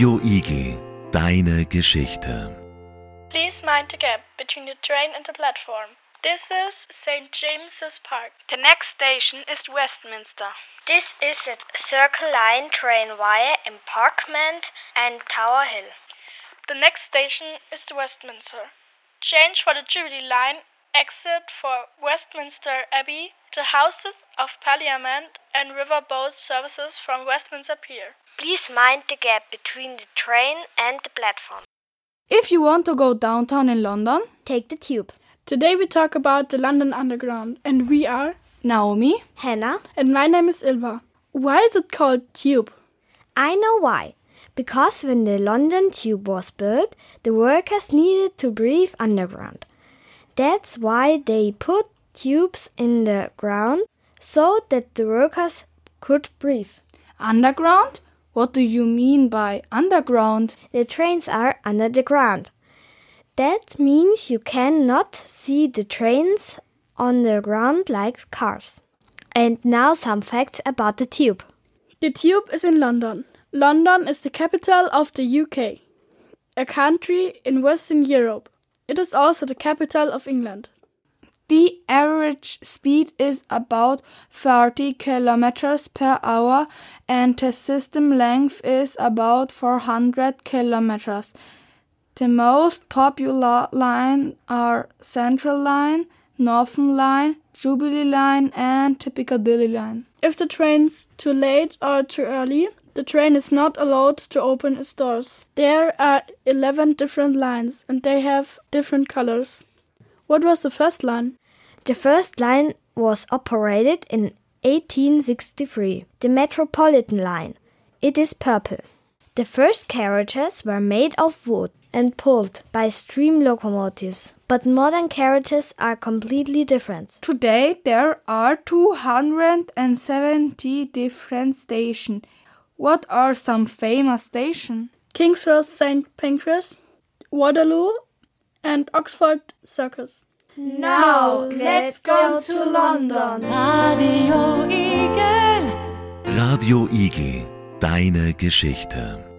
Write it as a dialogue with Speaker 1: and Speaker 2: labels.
Speaker 1: Radio Igel, deine Geschichte.
Speaker 2: Please mind the gap between the train and the platform. This is St. James's Park.
Speaker 3: The next station is Westminster.
Speaker 4: This is a Circle Line train via Embankment and Tower Hill.
Speaker 2: The next station is Westminster. Change for the Jubilee Line, exit for Westminster Abbey, the Houses of Parliament and riverboat services from Westminster Pier.
Speaker 4: Please mind the gap between the train and the platform.
Speaker 5: If you want to go downtown in London,
Speaker 6: take the tube.
Speaker 2: Today we talk about the London Underground and we are
Speaker 5: Naomi,
Speaker 6: Hanna,
Speaker 2: and my name is Ylva. Why is it called tube?
Speaker 6: I know why. Because when the London tube was built, the workers needed to breathe underground. That's why they put tubes in the ground so that the workers could breathe.
Speaker 5: Underground? What do you mean by underground?
Speaker 6: The trains are under the ground. That means you cannot see the trains on the ground like cars. And now some facts about the tube.
Speaker 2: The tube is in London. London is the capital of the UK, a country in Western Europe. It is also the capital of England.
Speaker 5: The average speed is about 30 kilometers per hour and the system length is about 400 kilometers. The most popular lines are Central Line, Northern Line, Jubilee Line and the Piccadilly Line.
Speaker 2: If the train's too late or too early, the train is not allowed to open its doors. There are 11 different lines and they have different colors. What was the first line?
Speaker 6: The first line was operated in 1863, the Metropolitan line. It is purple. The first carriages were made of wood and pulled by steam locomotives, but modern carriages are completely different.
Speaker 5: Today there are 270 different stations. What are some famous stations?
Speaker 2: King's Cross St. Pancras, Waterloo, and Oxford Circus.
Speaker 3: Now, let's go to London.
Speaker 1: Radio Igel. Radio Igel, deine Geschichte.